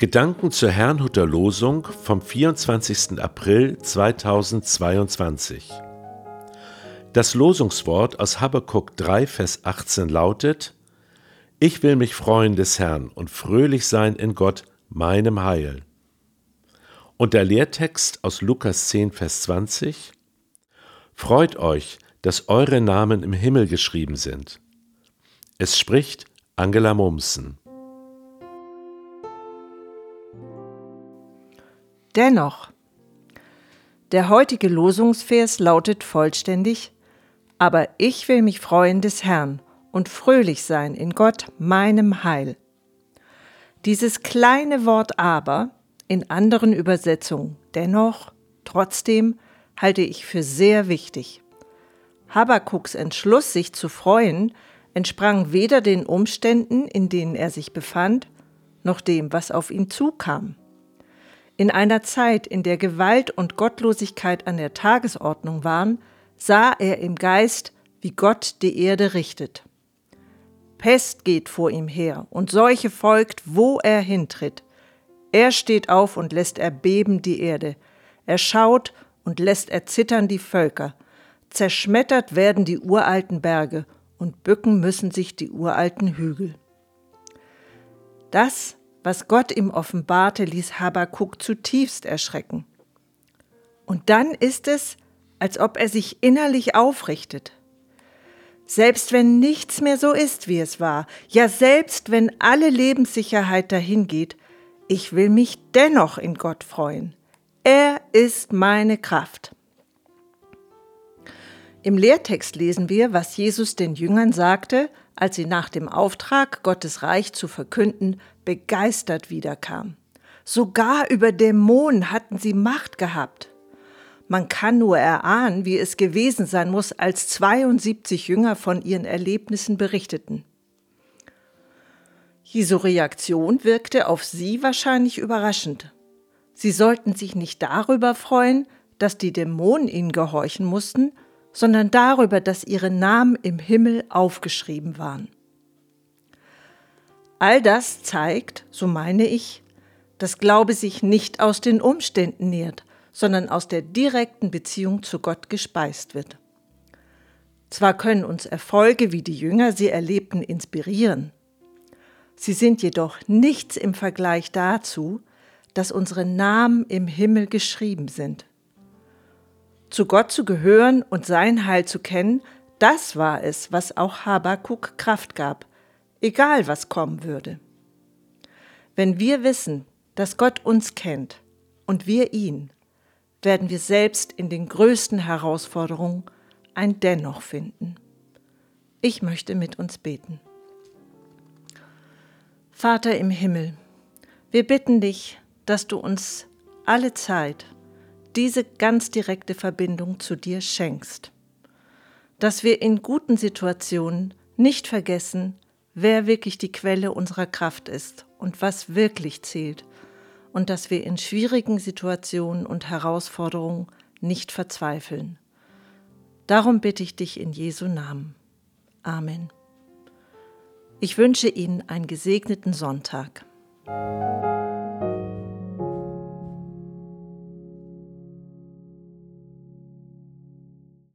Gedanken zur Herrnhuter Losung vom 24. April 2022. Das Losungswort aus Habakkuk 3, Vers 18 lautet: Ich will mich freuen des Herrn und fröhlich sein in Gott, meinem Heil. Und der Lehrtext aus Lukas 10, Vers 20: Freut euch, dass eure Namen im Himmel geschrieben sind. Es spricht Angela Mumsen. Dennoch, der heutige Losungsvers lautet vollständig, aber ich will mich freuen des Herrn und fröhlich sein in Gott, meinem Heil. Dieses kleine Wort aber, in anderen Übersetzungen dennoch, trotzdem, halte ich für sehr wichtig. Habakuks Entschluss, sich zu freuen, entsprang weder den Umständen, in denen er sich befand, noch dem, was auf ihn zukam. In einer Zeit, in der Gewalt und Gottlosigkeit an der Tagesordnung waren, sah er im Geist, wie Gott die Erde richtet. Pest geht vor ihm her und Seuche folgt, wo er hintritt. Er steht auf und lässt erbeben die Erde. Er schaut und lässt erzittern die Völker. Zerschmettert werden die uralten Berge und bücken müssen sich die uralten Hügel. Das was Gott ihm offenbarte, ließ Habakuk zutiefst erschrecken. Und dann ist es, als ob er sich innerlich aufrichtet. Selbst wenn nichts mehr so ist, wie es war, ja selbst wenn alle Lebenssicherheit dahingeht, ich will mich dennoch in Gott freuen. Er ist meine Kraft. Im Lehrtext lesen wir, was Jesus den Jüngern sagte, als sie nach dem Auftrag, Gottes Reich zu verkünden, begeistert wiederkam. Sogar über Dämonen hatten sie Macht gehabt. Man kann nur erahnen, wie es gewesen sein muss, als 72 Jünger von ihren Erlebnissen berichteten. Jesu Reaktion wirkte auf sie wahrscheinlich überraschend. Sie sollten sich nicht darüber freuen, dass die Dämonen ihnen gehorchen mussten, sondern darüber, dass ihre Namen im Himmel aufgeschrieben waren. All das zeigt, so meine ich, dass Glaube sich nicht aus den Umständen nährt, sondern aus der direkten Beziehung zu Gott gespeist wird. Zwar können uns Erfolge, wie die Jünger sie erlebten, inspirieren, sie sind jedoch nichts im Vergleich dazu, dass unsere Namen im Himmel geschrieben sind. Zu Gott zu gehören und sein Heil zu kennen, das war es, was auch Habakuk Kraft gab, egal was kommen würde. Wenn wir wissen, dass Gott uns kennt und wir ihn, werden wir selbst in den größten Herausforderungen ein Dennoch finden. Ich möchte mit uns beten. Vater im Himmel, wir bitten dich, dass du uns alle Zeit diese ganz direkte Verbindung zu dir schenkst. Dass wir in guten Situationen nicht vergessen, wer wirklich die Quelle unserer Kraft ist und was wirklich zählt, und dass wir in schwierigen Situationen und Herausforderungen nicht verzweifeln. Darum bitte ich dich in Jesu Namen. Amen. Ich wünsche Ihnen einen gesegneten Sonntag.